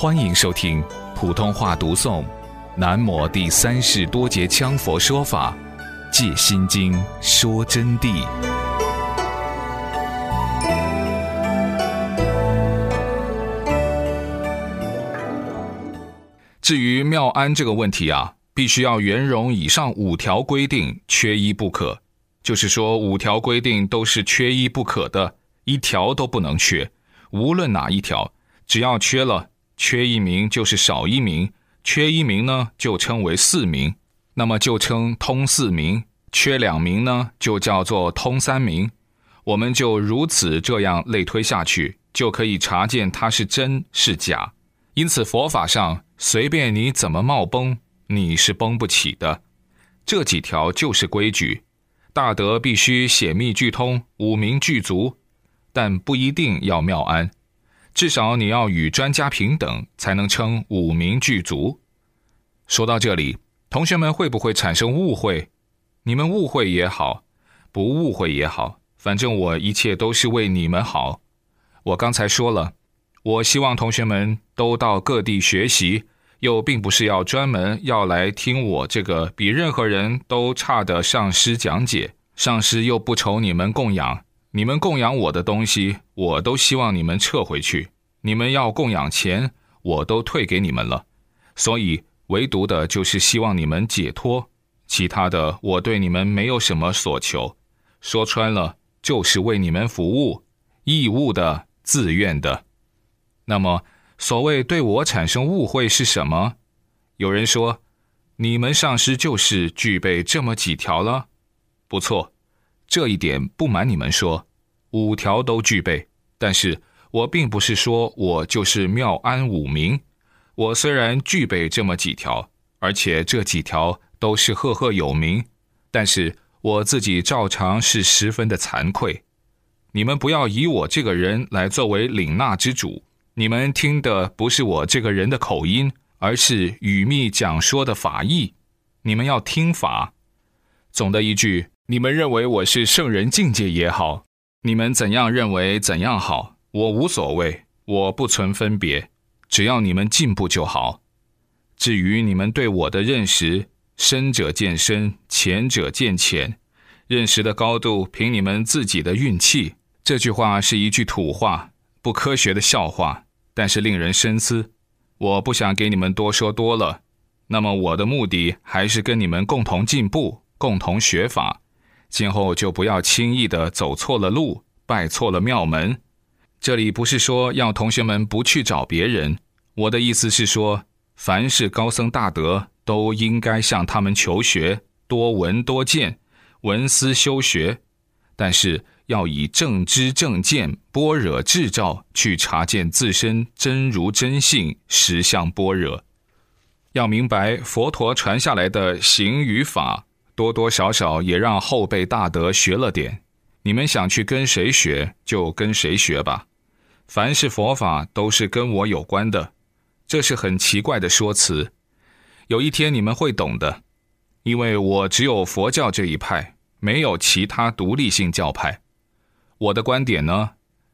欢迎收听普通话读诵《南摩第三世多杰羌佛说法·借心经说真谛》。至于妙安这个问题啊，必须要圆融以上五条规定，缺一不可。就是说，五条规定都是缺一不可的，一条都不能缺。无论哪一条，只要缺了，缺一名就是少一名，缺一名呢就称为四名，那么就称通四名；缺两名呢就叫做通三名。我们就如此这样类推下去，就可以查见它是真是假。因此，佛法上。随便你怎么冒崩，你是崩不起的。这几条就是规矩，大德必须显密俱通，五名具足，但不一定要妙安，至少你要与专家平等，才能称五名具足。说到这里，同学们会不会产生误会？你们误会也好，不误会也好，反正我一切都是为你们好。我刚才说了。我希望同学们都到各地学习，又并不是要专门要来听我这个比任何人都差的上师讲解。上师又不愁你们供养，你们供养我的东西，我都希望你们撤回去。你们要供养钱，我都退给你们了。所以唯独的就是希望你们解脱，其他的我对你们没有什么所求。说穿了，就是为你们服务，义务的，自愿的。那么，所谓对我产生误会是什么？有人说，你们上师就是具备这么几条了。不错，这一点不瞒你们说，五条都具备。但是我并不是说我就是妙安五名。我虽然具备这么几条，而且这几条都是赫赫有名，但是我自己照常是十分的惭愧。你们不要以我这个人来作为领纳之主。你们听的不是我这个人的口音，而是语密讲说的法义。你们要听法。总的一句，你们认为我是圣人境界也好，你们怎样认为怎样好，我无所谓，我不存分别，只要你们进步就好。至于你们对我的认识，深者见深，浅者见浅，认识的高度凭你们自己的运气。这句话是一句土话，不科学的笑话。但是令人深思，我不想给你们多说多了。那么我的目的还是跟你们共同进步，共同学法。今后就不要轻易的走错了路，拜错了庙门。这里不是说要同学们不去找别人，我的意思是说，凡是高僧大德都应该向他们求学，多闻多见，闻思修学。但是。要以正知正见般若智照去查见自身真如真性实相般若，要明白佛陀传下来的行与法，多多少少也让后辈大德学了点。你们想去跟谁学，就跟谁学吧。凡是佛法都是跟我有关的，这是很奇怪的说辞。有一天你们会懂的，因为我只有佛教这一派，没有其他独立性教派。我的观点呢，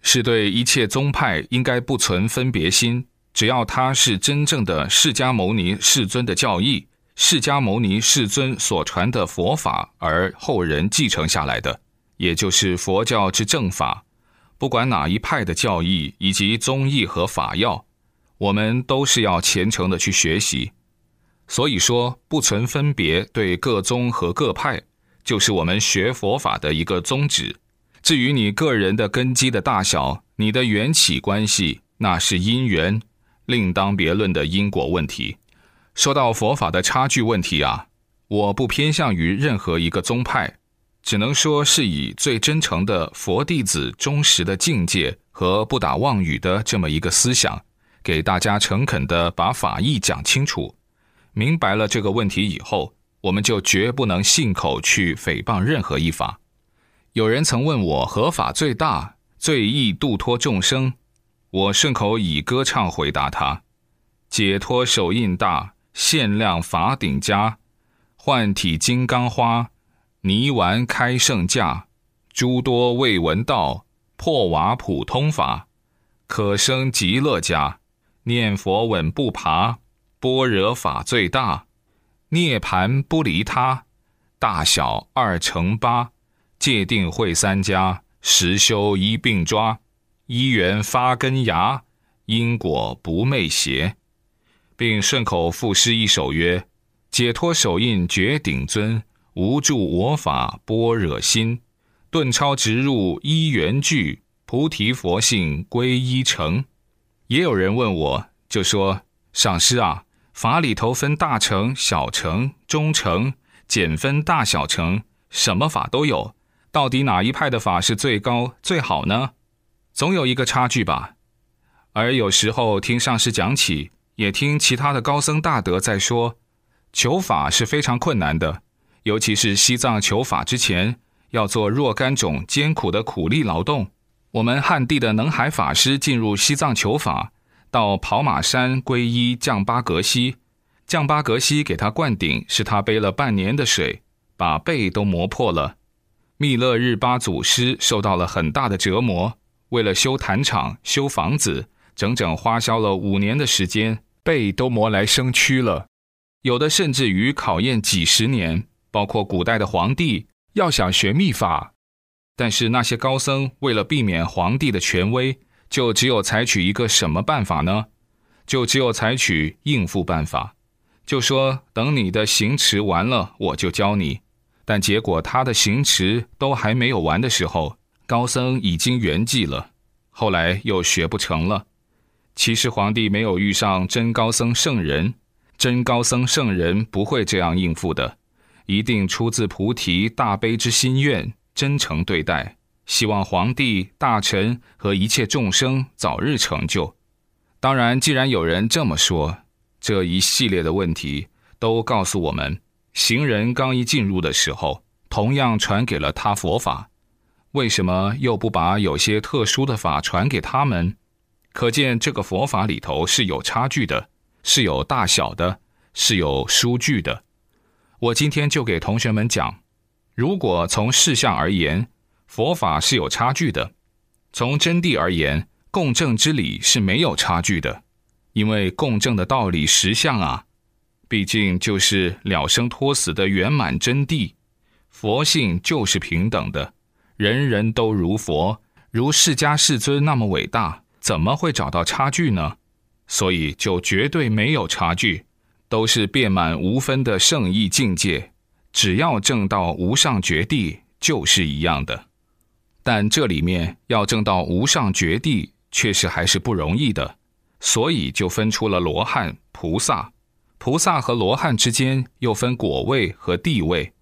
是对一切宗派应该不存分别心，只要他是真正的释迦牟尼世尊的教义，释迦牟尼世尊所传的佛法，而后人继承下来的，也就是佛教之正法。不管哪一派的教义以及宗义和法要，我们都是要虔诚的去学习。所以说，不存分别对各宗和各派，就是我们学佛法的一个宗旨。至于你个人的根基的大小，你的缘起关系，那是因缘，另当别论的因果问题。说到佛法的差距问题啊，我不偏向于任何一个宗派，只能说是以最真诚的佛弟子忠实的境界和不打妄语的这么一个思想，给大家诚恳的把法义讲清楚。明白了这个问题以后，我们就绝不能信口去诽谤任何一法。有人曾问我何法最大、最易度脱众生，我顺口以歌唱回答他：解脱手印大，限量法顶加，幻体金刚花，泥丸开圣价，诸多未闻道，破瓦普通法，可生极乐家，念佛稳步爬，般若法最大，涅盘不离他，大小二乘八，戒定慧三家，实修一并抓，一缘发根芽，因果不昧邪，并顺口赋诗一首曰：解脱手印绝顶尊，无助我法般若心，顿超直入一元具，菩提佛性归一成。也有人问我，就说：“上师啊，法里头分大乘、小乘、中乘，减分大小乘，什么法都有，到底哪一派的法是最高最好呢？总有一个差距吧。而有时候听上师讲起，也听其他的高僧大德在说，求法是非常困难的，尤其是西藏求法之前，要做若干种艰苦的苦力劳动。”我们汉地的能海法师进入西藏求法，到跑马山皈依降巴格西，降巴格西给他灌顶，是他背了半年的水，把背都磨破了。密勒日巴祖师受到了很大的折磨，为了修坛场、修房子，整整花销了五年的时间，背都磨来生蛆了。有的甚至于考验几十年，包括古代的皇帝要想学秘法。但是那些高僧为了避免皇帝的权威，就只有采取一个什么办法呢？就只有采取应付办法，就说等你的行持完了，我就教你。但结果他的行持都还没有完的时候，高僧已经圆寂了，后来又学不成了。其实皇帝没有遇上真高僧圣人，真高僧圣人不会这样应付的，一定出自菩提大悲之心愿。真诚对待，希望皇帝、大臣和一切众生早日成就。当然，既然有人这么说，这一系列的问题都告诉我们：行人刚一进入的时候，同样传给了他佛法，为什么又不把有些特殊的法传给他们？可见这个佛法里头是有差距的，是有大小的，是有数据的。我今天就给同学们讲。如果从事相而言，佛法是有差距的；从真谛而言，共正之理是没有差距的。因为共正的道理实相啊，毕竟就是了生脱死的圆满真谛。佛性就是平等的，人人都如佛，如释迦世尊那么伟大，怎么会找到差距呢？所以就绝对没有差距，都是遍满无分的圣意境界。只要证到无上绝地，就是一样的。但这里面要证到无上绝地，确实还是不容易的。所以就分出了罗汉、菩萨。菩萨和罗汉之间又分果位和地位，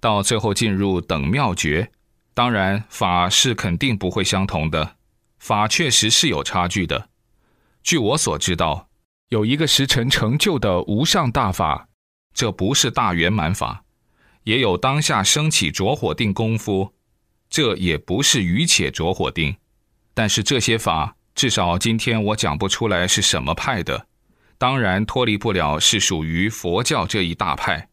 到最后进入等妙觉。当然，法是肯定不会相同的，法确实是有差距的。据我所知道，有一个时辰成就的无上大法，这不是大圆满法。也有当下升起着火定功夫，这也不是余且着火定，但是这些法至少今天我讲不出来是什么派的，当然脱离不了是属于佛教这一大派，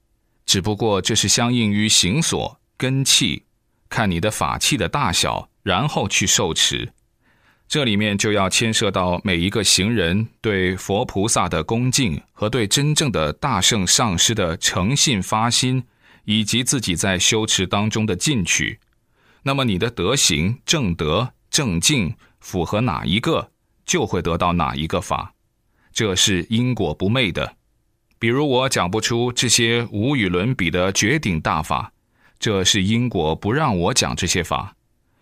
只不过这是相应于行所根器，看你的法器的大小，然后去受持，这里面就要牵涉到每一个行人对佛菩萨的恭敬和对真正的大圣上师的诚信发心。以及自己在修持当中的进取，那么你的德行、正德、正境符合哪一个，就会得到哪一个法，这是因果不昧的。比如我讲不出这些无与伦比的绝顶大法，这是因果不让我讲这些法，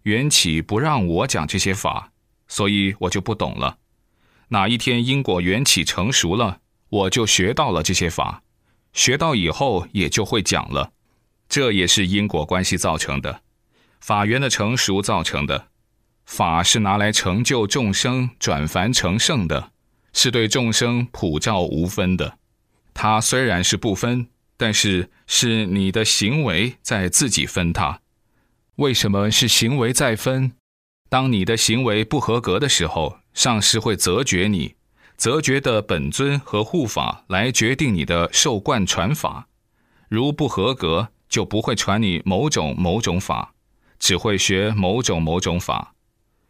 缘起不让我讲这些法，所以我就不懂了。哪一天因果缘起成熟了，我就学到了这些法。学到以后也就会讲了，这也是因果关系造成的，法缘的成熟造成的。法是拿来成就众生转凡成圣的，是对众生普照无分的。它虽然是不分，但是是你的行为在自己分它。为什么是行为在分？当你的行为不合格的时候，上师会责绝你。责觉的本尊和护法来决定你的受贯传法，如不合格，就不会传你某种某种法，只会学某种某种法。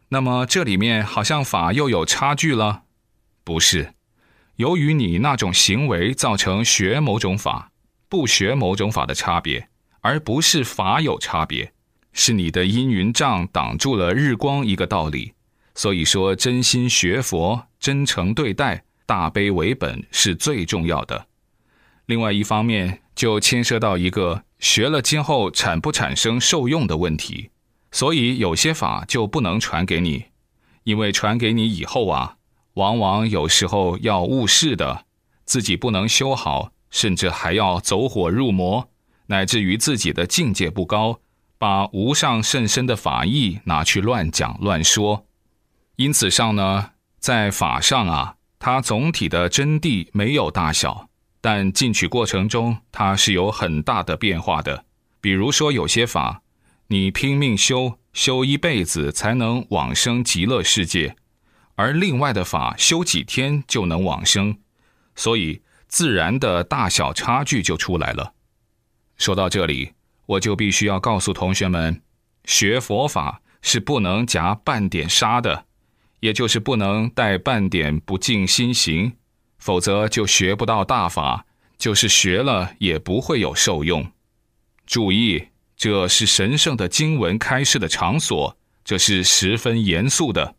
那么这里面好像法又有差距了，不是？由于你那种行为造成学某种法、不学某种法的差别，而不是法有差别，是你的阴云障挡住了日光一个道理。所以说，真心学佛、真诚对待、大悲为本是最重要的。另外一方面，就牵涉到一个学了今后产不产生受用的问题。所以有些法就不能传给你，因为传给你以后啊，往往有时候要误事的，自己不能修好，甚至还要走火入魔，乃至于自己的境界不高，把无上甚深的法义拿去乱讲乱说。因此上呢，在法上啊，它总体的真谛没有大小，但进取过程中它是有很大的变化的。比如说有些法。你拼命修修一辈子才能往生极乐世界，而另外的法修几天就能往生，所以自然的大小差距就出来了。说到这里，我就必须要告诉同学们，学佛法是不能夹半点沙的，也就是不能带半点不净心行，否则就学不到大法，就是学了也不会有受用。注意。这是神圣的经文开示的场所，这是十分严肃的。